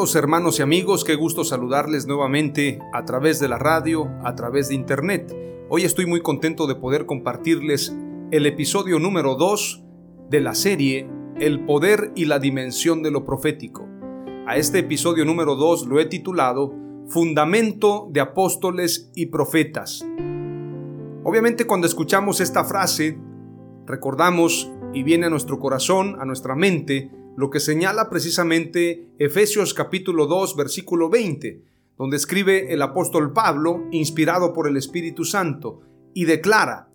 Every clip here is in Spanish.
Hermanos y amigos, qué gusto saludarles nuevamente a través de la radio, a través de internet. Hoy estoy muy contento de poder compartirles el episodio número 2 de la serie El poder y la dimensión de lo profético. A este episodio número 2 lo he titulado Fundamento de apóstoles y profetas. Obviamente cuando escuchamos esta frase, recordamos y viene a nuestro corazón, a nuestra mente, lo que señala precisamente Efesios capítulo 2 versículo 20, donde escribe el apóstol Pablo, inspirado por el Espíritu Santo, y declara,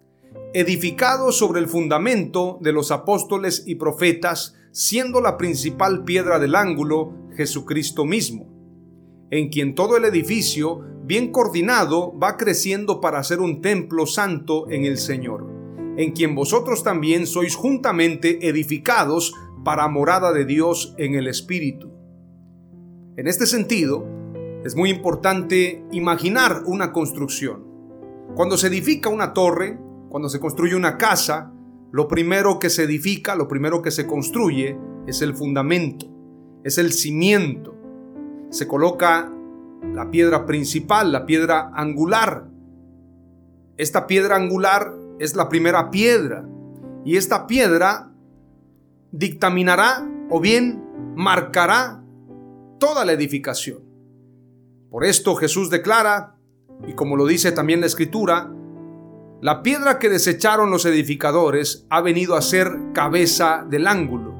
edificado sobre el fundamento de los apóstoles y profetas, siendo la principal piedra del ángulo Jesucristo mismo, en quien todo el edificio, bien coordinado, va creciendo para ser un templo santo en el Señor, en quien vosotros también sois juntamente edificados para morada de Dios en el Espíritu. En este sentido, es muy importante imaginar una construcción. Cuando se edifica una torre, cuando se construye una casa, lo primero que se edifica, lo primero que se construye es el fundamento, es el cimiento. Se coloca la piedra principal, la piedra angular. Esta piedra angular es la primera piedra y esta piedra dictaminará o bien marcará toda la edificación. Por esto Jesús declara, y como lo dice también la Escritura, la piedra que desecharon los edificadores ha venido a ser cabeza del ángulo,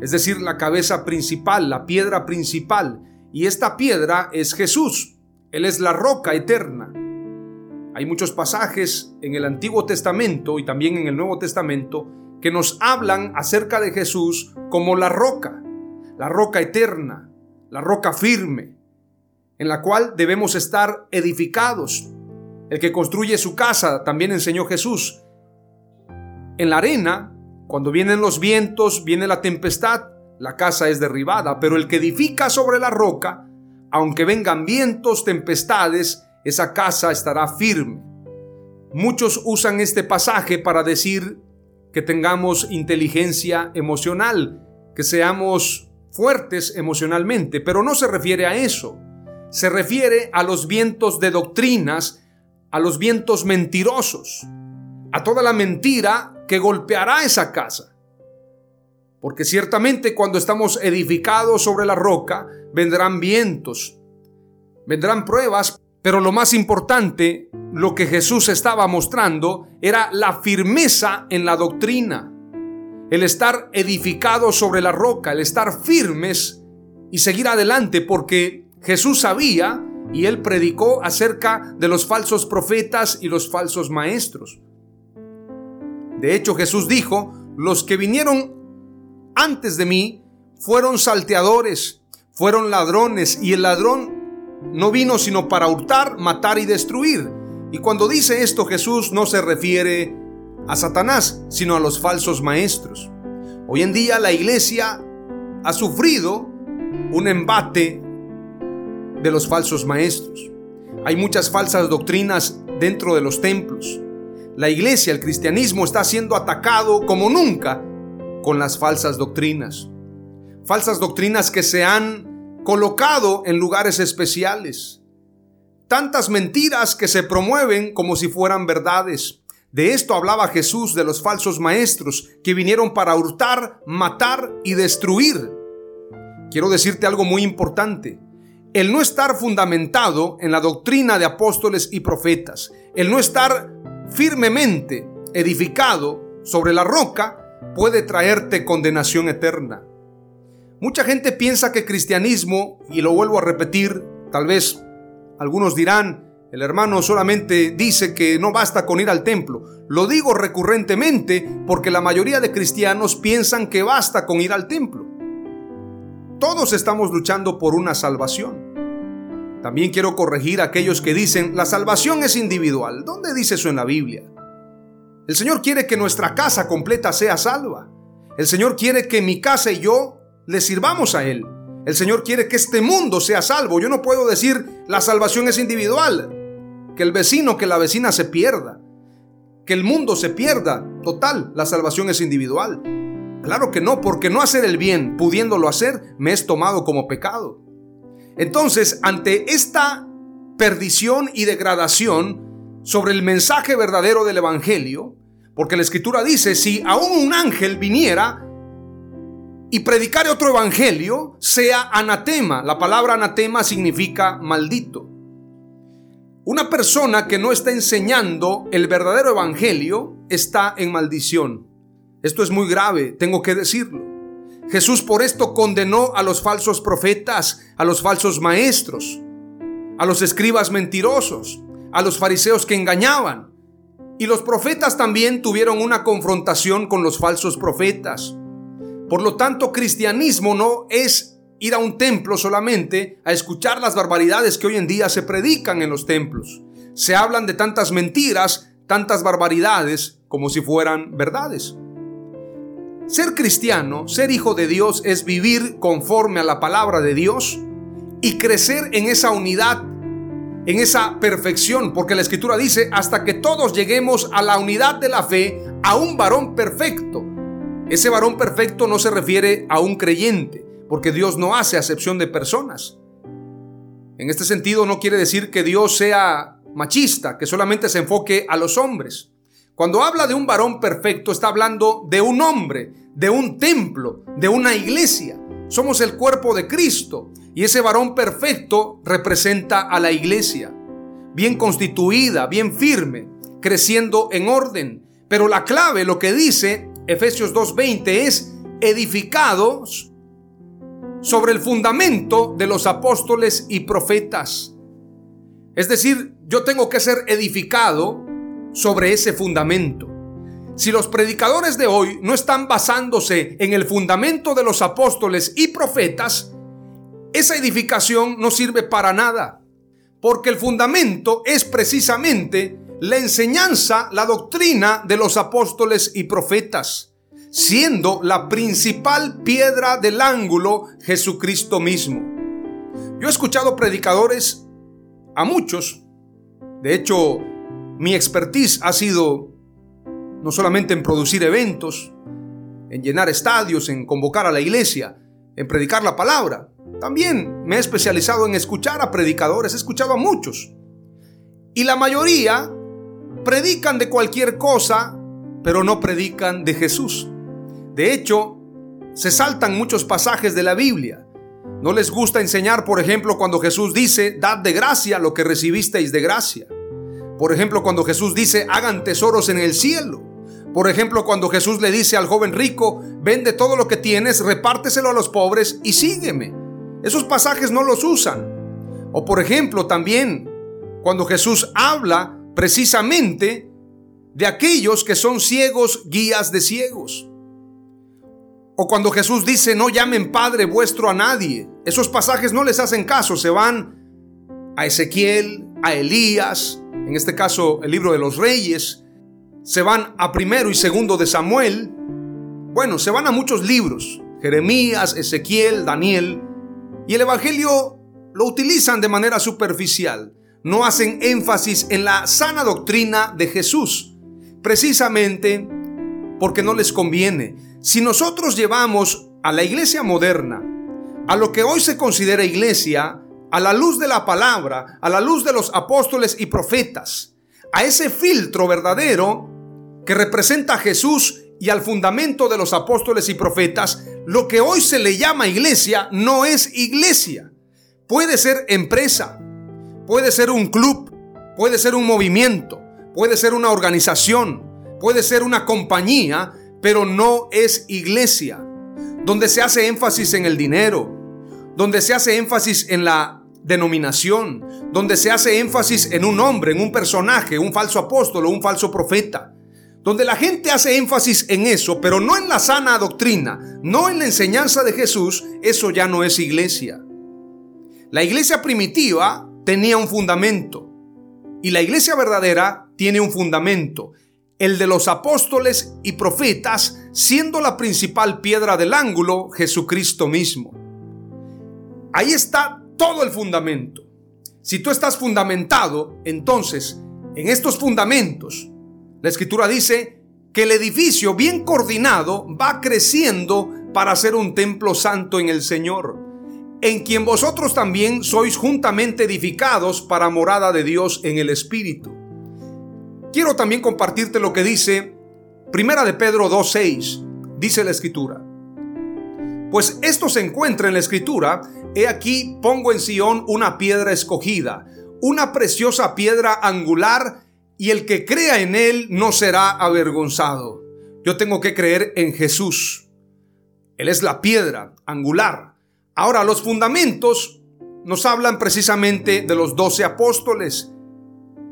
es decir, la cabeza principal, la piedra principal, y esta piedra es Jesús, Él es la roca eterna. Hay muchos pasajes en el Antiguo Testamento y también en el Nuevo Testamento que nos hablan acerca de Jesús como la roca, la roca eterna, la roca firme, en la cual debemos estar edificados. El que construye su casa, también enseñó Jesús. En la arena, cuando vienen los vientos, viene la tempestad, la casa es derribada, pero el que edifica sobre la roca, aunque vengan vientos, tempestades, esa casa estará firme. Muchos usan este pasaje para decir que tengamos inteligencia emocional, que seamos fuertes emocionalmente, pero no se refiere a eso. Se refiere a los vientos de doctrinas, a los vientos mentirosos, a toda la mentira que golpeará esa casa. Porque ciertamente cuando estamos edificados sobre la roca, vendrán vientos, vendrán pruebas, pero lo más importante, lo que Jesús estaba mostrando era la firmeza en la doctrina, el estar edificado sobre la roca, el estar firmes y seguir adelante porque Jesús sabía y él predicó acerca de los falsos profetas y los falsos maestros. De hecho, Jesús dijo, los que vinieron antes de mí fueron salteadores, fueron ladrones y el ladrón no vino sino para hurtar, matar y destruir. Y cuando dice esto Jesús no se refiere a Satanás, sino a los falsos maestros. Hoy en día la iglesia ha sufrido un embate de los falsos maestros. Hay muchas falsas doctrinas dentro de los templos. La iglesia, el cristianismo está siendo atacado como nunca con las falsas doctrinas. Falsas doctrinas que se han colocado en lugares especiales. Tantas mentiras que se promueven como si fueran verdades. De esto hablaba Jesús de los falsos maestros que vinieron para hurtar, matar y destruir. Quiero decirte algo muy importante. El no estar fundamentado en la doctrina de apóstoles y profetas, el no estar firmemente edificado sobre la roca, puede traerte condenación eterna. Mucha gente piensa que cristianismo, y lo vuelvo a repetir, tal vez algunos dirán, el hermano solamente dice que no basta con ir al templo. Lo digo recurrentemente porque la mayoría de cristianos piensan que basta con ir al templo. Todos estamos luchando por una salvación. También quiero corregir a aquellos que dicen, la salvación es individual. ¿Dónde dice eso en la Biblia? El Señor quiere que nuestra casa completa sea salva. El Señor quiere que mi casa y yo le sirvamos a Él. El Señor quiere que este mundo sea salvo. Yo no puedo decir la salvación es individual. Que el vecino, que la vecina se pierda. Que el mundo se pierda. Total, la salvación es individual. Claro que no, porque no hacer el bien, pudiéndolo hacer, me es tomado como pecado. Entonces, ante esta perdición y degradación sobre el mensaje verdadero del Evangelio, porque la Escritura dice, si aún un ángel viniera y predicar otro evangelio sea anatema. La palabra anatema significa maldito. Una persona que no está enseñando el verdadero evangelio está en maldición. Esto es muy grave, tengo que decirlo. Jesús por esto condenó a los falsos profetas, a los falsos maestros, a los escribas mentirosos, a los fariseos que engañaban. Y los profetas también tuvieron una confrontación con los falsos profetas. Por lo tanto, cristianismo no es ir a un templo solamente a escuchar las barbaridades que hoy en día se predican en los templos. Se hablan de tantas mentiras, tantas barbaridades, como si fueran verdades. Ser cristiano, ser hijo de Dios, es vivir conforme a la palabra de Dios y crecer en esa unidad, en esa perfección, porque la escritura dice, hasta que todos lleguemos a la unidad de la fe, a un varón perfecto ese varón perfecto no se refiere a un creyente, porque Dios no hace acepción de personas. En este sentido no quiere decir que Dios sea machista, que solamente se enfoque a los hombres. Cuando habla de un varón perfecto, está hablando de un hombre, de un templo, de una iglesia. Somos el cuerpo de Cristo y ese varón perfecto representa a la iglesia, bien constituida, bien firme, creciendo en orden. Pero la clave, lo que dice, Efesios 2.20 es edificados sobre el fundamento de los apóstoles y profetas. Es decir, yo tengo que ser edificado sobre ese fundamento. Si los predicadores de hoy no están basándose en el fundamento de los apóstoles y profetas, esa edificación no sirve para nada, porque el fundamento es precisamente la enseñanza, la doctrina de los apóstoles y profetas, siendo la principal piedra del ángulo Jesucristo mismo. Yo he escuchado predicadores, a muchos, de hecho, mi expertise ha sido no solamente en producir eventos, en llenar estadios, en convocar a la iglesia, en predicar la palabra. También me he especializado en escuchar a predicadores, he escuchado a muchos. Y la mayoría predican de cualquier cosa, pero no predican de Jesús. De hecho, se saltan muchos pasajes de la Biblia. No les gusta enseñar, por ejemplo, cuando Jesús dice, dad de gracia lo que recibisteis de gracia. Por ejemplo, cuando Jesús dice, hagan tesoros en el cielo. Por ejemplo, cuando Jesús le dice al joven rico, vende todo lo que tienes, repárteselo a los pobres y sígueme. Esos pasajes no los usan. O por ejemplo, también, cuando Jesús habla precisamente de aquellos que son ciegos, guías de ciegos. O cuando Jesús dice, no llamen Padre vuestro a nadie. Esos pasajes no les hacen caso, se van a Ezequiel, a Elías, en este caso el libro de los reyes, se van a primero y segundo de Samuel. Bueno, se van a muchos libros, Jeremías, Ezequiel, Daniel, y el Evangelio lo utilizan de manera superficial no hacen énfasis en la sana doctrina de Jesús, precisamente porque no les conviene. Si nosotros llevamos a la iglesia moderna a lo que hoy se considera iglesia, a la luz de la palabra, a la luz de los apóstoles y profetas, a ese filtro verdadero que representa a Jesús y al fundamento de los apóstoles y profetas, lo que hoy se le llama iglesia no es iglesia. Puede ser empresa, puede ser un club, puede ser un movimiento, puede ser una organización, puede ser una compañía, pero no es iglesia. Donde se hace énfasis en el dinero, donde se hace énfasis en la denominación, donde se hace énfasis en un hombre, en un personaje, un falso apóstol o un falso profeta. Donde la gente hace énfasis en eso, pero no en la sana doctrina, no en la enseñanza de Jesús, eso ya no es iglesia. La iglesia primitiva tenía un fundamento y la iglesia verdadera tiene un fundamento, el de los apóstoles y profetas, siendo la principal piedra del ángulo Jesucristo mismo. Ahí está todo el fundamento. Si tú estás fundamentado, entonces, en estos fundamentos, la escritura dice que el edificio bien coordinado va creciendo para ser un templo santo en el Señor, en quien vosotros también sois juntamente edificados para morada de Dios en el Espíritu. Quiero también compartirte lo que dice Primera de Pedro 2.6, dice la escritura. Pues esto se encuentra en la escritura, he aquí pongo en Sión una piedra escogida, una preciosa piedra angular y el que crea en Él no será avergonzado. Yo tengo que creer en Jesús. Él es la piedra angular. Ahora, los fundamentos nos hablan precisamente de los doce apóstoles,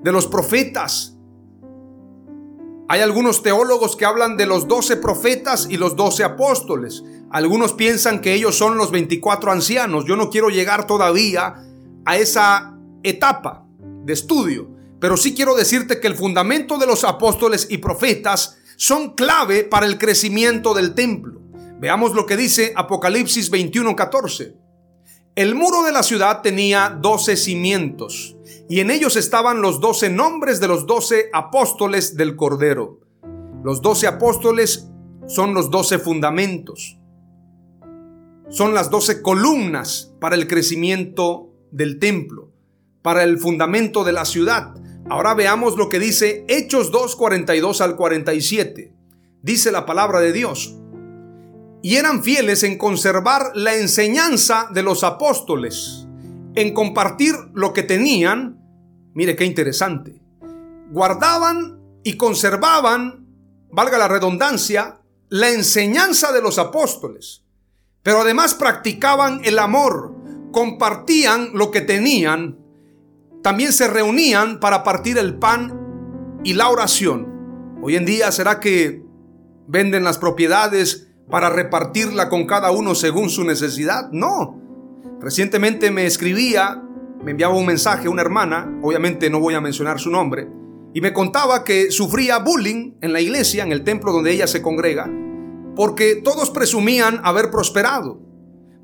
de los profetas. Hay algunos teólogos que hablan de los doce profetas y los doce apóstoles. Algunos piensan que ellos son los 24 ancianos. Yo no quiero llegar todavía a esa etapa de estudio. Pero sí quiero decirte que el fundamento de los apóstoles y profetas son clave para el crecimiento del templo. Veamos lo que dice Apocalipsis 21:14. El muro de la ciudad tenía doce cimientos, y en ellos estaban los doce nombres de los doce apóstoles del Cordero. Los doce apóstoles son los doce fundamentos. Son las doce columnas para el crecimiento del templo, para el fundamento de la ciudad. Ahora veamos lo que dice Hechos 2, 42 al 47. Dice la palabra de Dios. Y eran fieles en conservar la enseñanza de los apóstoles, en compartir lo que tenían. Mire qué interesante. Guardaban y conservaban, valga la redundancia, la enseñanza de los apóstoles. Pero además practicaban el amor, compartían lo que tenían también se reunían para partir el pan y la oración. Hoy en día, ¿será que venden las propiedades para repartirla con cada uno según su necesidad? No. Recientemente me escribía, me enviaba un mensaje una hermana, obviamente no voy a mencionar su nombre, y me contaba que sufría bullying en la iglesia, en el templo donde ella se congrega, porque todos presumían haber prosperado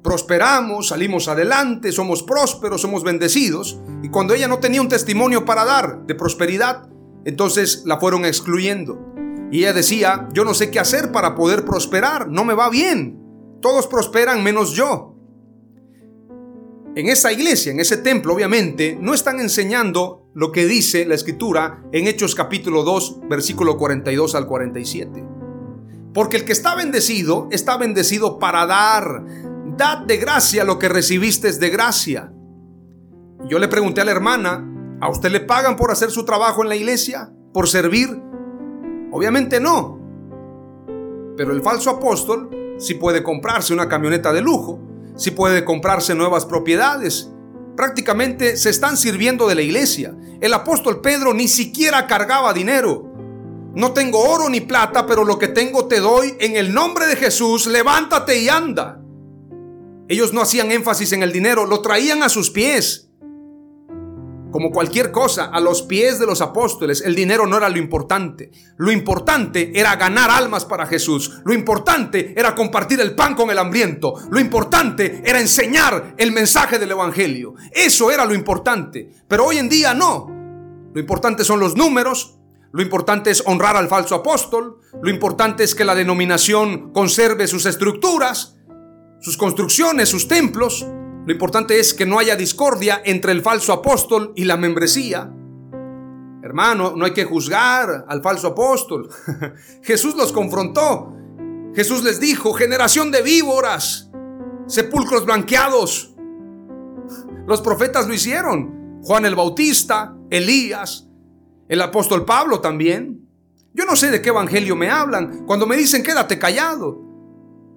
prosperamos, salimos adelante, somos prósperos, somos bendecidos. Y cuando ella no tenía un testimonio para dar de prosperidad, entonces la fueron excluyendo. Y ella decía, yo no sé qué hacer para poder prosperar, no me va bien. Todos prosperan menos yo. En esa iglesia, en ese templo, obviamente, no están enseñando lo que dice la escritura en Hechos capítulo 2, versículo 42 al 47. Porque el que está bendecido, está bendecido para dar, Dad de gracia lo que recibiste de gracia. Yo le pregunté a la hermana, ¿a usted le pagan por hacer su trabajo en la iglesia? ¿Por servir? Obviamente no. Pero el falso apóstol sí puede comprarse una camioneta de lujo, sí puede comprarse nuevas propiedades. Prácticamente se están sirviendo de la iglesia. El apóstol Pedro ni siquiera cargaba dinero. No tengo oro ni plata, pero lo que tengo te doy en el nombre de Jesús. Levántate y anda. Ellos no hacían énfasis en el dinero, lo traían a sus pies. Como cualquier cosa, a los pies de los apóstoles, el dinero no era lo importante. Lo importante era ganar almas para Jesús. Lo importante era compartir el pan con el hambriento. Lo importante era enseñar el mensaje del Evangelio. Eso era lo importante. Pero hoy en día no. Lo importante son los números. Lo importante es honrar al falso apóstol. Lo importante es que la denominación conserve sus estructuras sus construcciones, sus templos. Lo importante es que no haya discordia entre el falso apóstol y la membresía. Hermano, no hay que juzgar al falso apóstol. Jesús los confrontó. Jesús les dijo, generación de víboras, sepulcros blanqueados. Los profetas lo hicieron. Juan el Bautista, Elías, el apóstol Pablo también. Yo no sé de qué evangelio me hablan cuando me dicen quédate callado.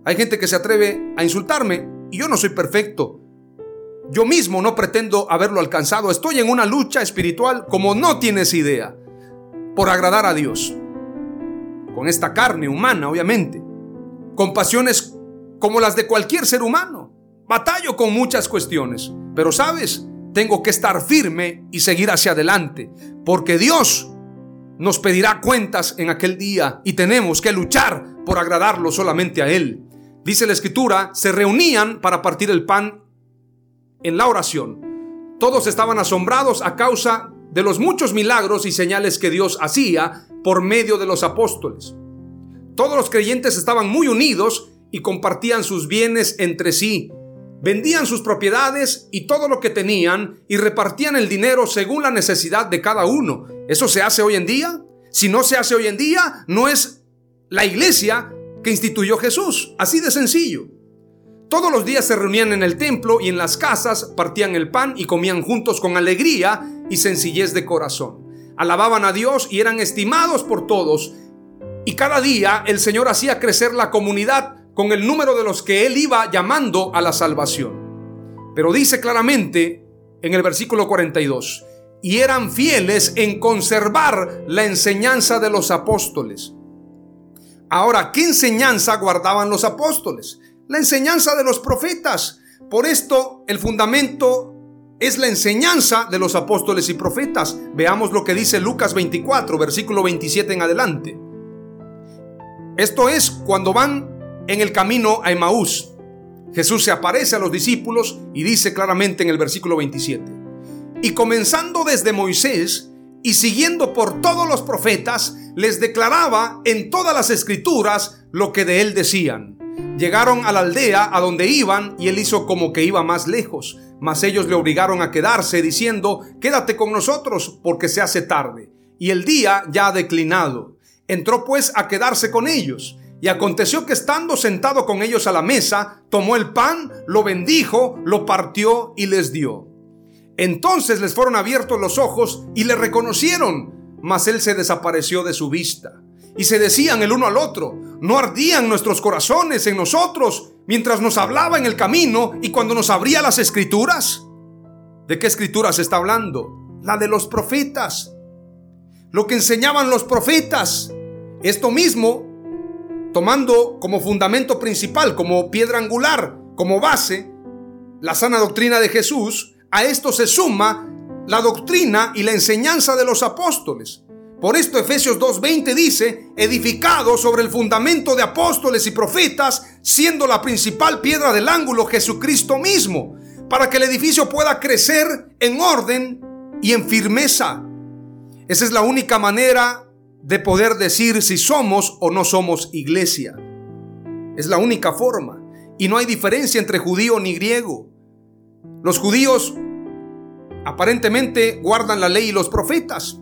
Hay gente que se atreve a insultarme y yo no soy perfecto. Yo mismo no pretendo haberlo alcanzado. Estoy en una lucha espiritual como no tienes idea. Por agradar a Dios. Con esta carne humana, obviamente. Con pasiones como las de cualquier ser humano. Batallo con muchas cuestiones. Pero sabes, tengo que estar firme y seguir hacia adelante. Porque Dios nos pedirá cuentas en aquel día y tenemos que luchar por agradarlo solamente a Él. Dice la escritura, se reunían para partir el pan en la oración. Todos estaban asombrados a causa de los muchos milagros y señales que Dios hacía por medio de los apóstoles. Todos los creyentes estaban muy unidos y compartían sus bienes entre sí. Vendían sus propiedades y todo lo que tenían y repartían el dinero según la necesidad de cada uno. ¿Eso se hace hoy en día? Si no se hace hoy en día, no es la iglesia que instituyó Jesús. Así de sencillo. Todos los días se reunían en el templo y en las casas, partían el pan y comían juntos con alegría y sencillez de corazón. Alababan a Dios y eran estimados por todos. Y cada día el Señor hacía crecer la comunidad con el número de los que Él iba llamando a la salvación. Pero dice claramente en el versículo 42, y eran fieles en conservar la enseñanza de los apóstoles. Ahora, ¿qué enseñanza guardaban los apóstoles? La enseñanza de los profetas. Por esto el fundamento es la enseñanza de los apóstoles y profetas. Veamos lo que dice Lucas 24, versículo 27 en adelante. Esto es cuando van en el camino a Emaús. Jesús se aparece a los discípulos y dice claramente en el versículo 27. Y comenzando desde Moisés y siguiendo por todos los profetas, les declaraba en todas las escrituras lo que de él decían. Llegaron a la aldea a donde iban y él hizo como que iba más lejos, mas ellos le obligaron a quedarse diciendo, quédate con nosotros porque se hace tarde y el día ya ha declinado. Entró pues a quedarse con ellos. Y aconteció que estando sentado con ellos a la mesa, tomó el pan, lo bendijo, lo partió y les dio. Entonces les fueron abiertos los ojos y le reconocieron, mas él se desapareció de su vista y se decían el uno al otro, no ardían nuestros corazones en nosotros mientras nos hablaba en el camino y cuando nos abría las escrituras. ¿De qué escrituras está hablando? La de los profetas. Lo que enseñaban los profetas. Esto mismo, tomando como fundamento principal, como piedra angular, como base, la sana doctrina de Jesús, a esto se suma la doctrina y la enseñanza de los apóstoles. Por esto Efesios 2.20 dice, edificado sobre el fundamento de apóstoles y profetas, siendo la principal piedra del ángulo Jesucristo mismo, para que el edificio pueda crecer en orden y en firmeza. Esa es la única manera de poder decir si somos o no somos iglesia. Es la única forma. Y no hay diferencia entre judío ni griego. Los judíos aparentemente guardan la ley y los profetas.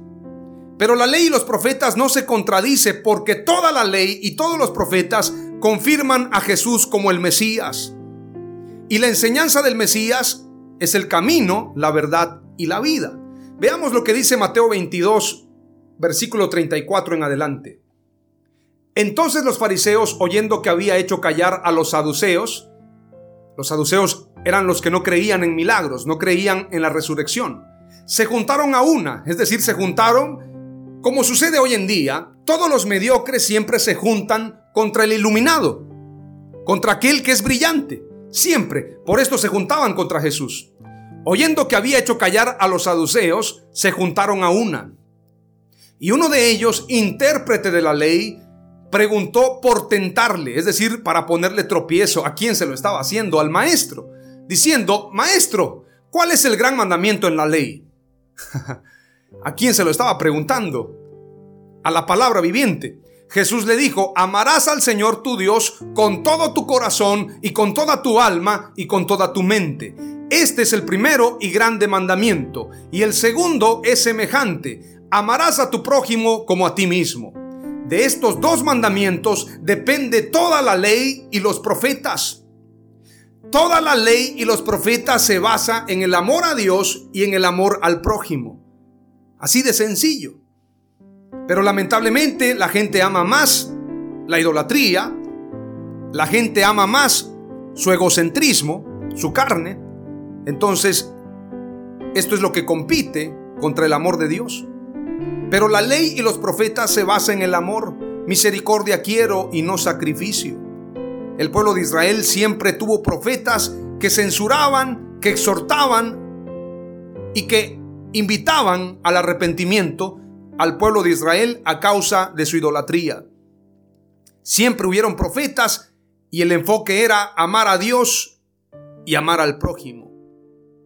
Pero la ley y los profetas no se contradice porque toda la ley y todos los profetas confirman a Jesús como el Mesías. Y la enseñanza del Mesías es el camino, la verdad y la vida. Veamos lo que dice Mateo 22, versículo 34 en adelante. Entonces los fariseos, oyendo que había hecho callar a los saduceos, los saduceos eran los que no creían en milagros, no creían en la resurrección, se juntaron a una, es decir, se juntaron como sucede hoy en día, todos los mediocres siempre se juntan contra el iluminado, contra aquel que es brillante. Siempre. Por esto se juntaban contra Jesús. Oyendo que había hecho callar a los saduceos, se juntaron a una. Y uno de ellos, intérprete de la ley, preguntó por tentarle, es decir, para ponerle tropiezo a quien se lo estaba haciendo, al maestro, diciendo, Maestro, ¿cuál es el gran mandamiento en la ley? ¿A quién se lo estaba preguntando? A la palabra viviente. Jesús le dijo, amarás al Señor tu Dios con todo tu corazón y con toda tu alma y con toda tu mente. Este es el primero y grande mandamiento. Y el segundo es semejante, amarás a tu prójimo como a ti mismo. De estos dos mandamientos depende toda la ley y los profetas. Toda la ley y los profetas se basa en el amor a Dios y en el amor al prójimo. Así de sencillo. Pero lamentablemente la gente ama más la idolatría, la gente ama más su egocentrismo, su carne. Entonces, esto es lo que compite contra el amor de Dios. Pero la ley y los profetas se basan en el amor. Misericordia quiero y no sacrificio. El pueblo de Israel siempre tuvo profetas que censuraban, que exhortaban y que invitaban al arrepentimiento al pueblo de Israel a causa de su idolatría. Siempre hubieron profetas y el enfoque era amar a Dios y amar al prójimo.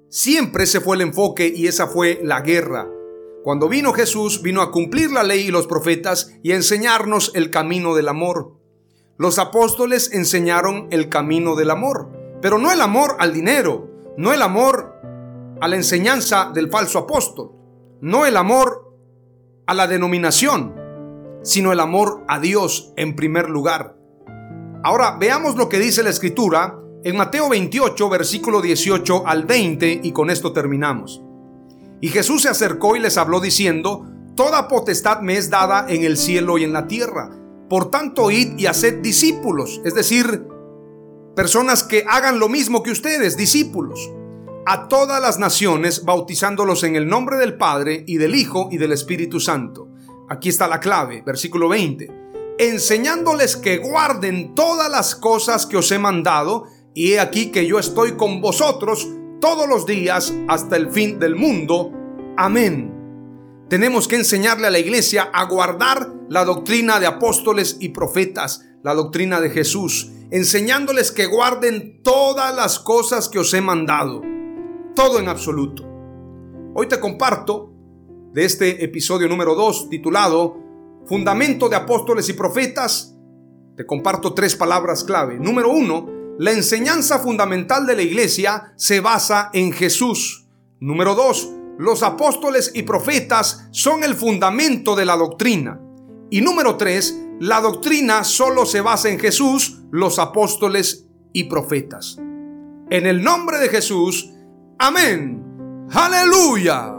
Siempre ese fue el enfoque y esa fue la guerra. Cuando vino Jesús, vino a cumplir la ley y los profetas y a enseñarnos el camino del amor. Los apóstoles enseñaron el camino del amor, pero no el amor al dinero, no el amor a la enseñanza del falso apóstol, no el amor a la denominación, sino el amor a Dios en primer lugar. Ahora veamos lo que dice la escritura en Mateo 28, versículo 18 al 20, y con esto terminamos. Y Jesús se acercó y les habló diciendo, Toda potestad me es dada en el cielo y en la tierra. Por tanto, id y haced discípulos, es decir, personas que hagan lo mismo que ustedes, discípulos, a todas las naciones, bautizándolos en el nombre del Padre y del Hijo y del Espíritu Santo. Aquí está la clave, versículo 20. Enseñándoles que guarden todas las cosas que os he mandado, y he aquí que yo estoy con vosotros todos los días hasta el fin del mundo. Amén. Tenemos que enseñarle a la iglesia a guardar la doctrina de apóstoles y profetas, la doctrina de Jesús, enseñándoles que guarden todas las cosas que os he mandado, todo en absoluto. Hoy te comparto de este episodio número 2 titulado Fundamento de apóstoles y profetas. Te comparto tres palabras clave. Número uno, la enseñanza fundamental de la iglesia se basa en Jesús. Número dos, los apóstoles y profetas son el fundamento de la doctrina. Y número tres, la doctrina solo se basa en Jesús, los apóstoles y profetas. En el nombre de Jesús, amén. Aleluya.